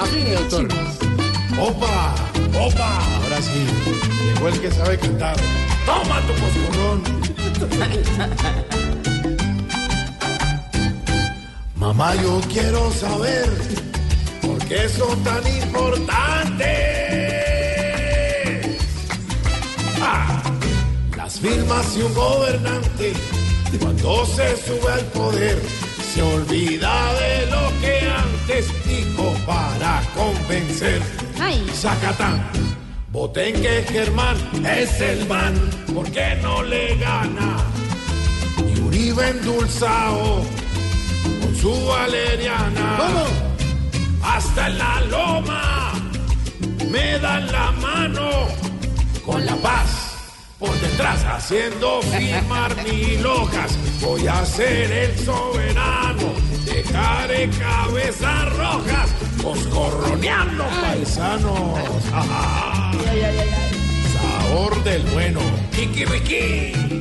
Afine, doctor. ¡Opa! ¡Opa! Ahora sí, llegó el que sabe cantar. ¡Toma tu coscorrón! Mamá, yo quiero saber por qué son tan importantes. Ah, las firmas y un gobernante, cuando se sube al poder, se olvida convencer. Ay. Zacatán, voten que Germán es el man, porque no le gana. Y Uribe endulzao con su valeriana. Hasta en la loma me dan la mano con la paz. Por detrás haciendo firmar mil hojas, voy a ser el soberano, dejaré cabezas rojas, coscorroneando paisanos. Ajá. Sabor del bueno, Kiki.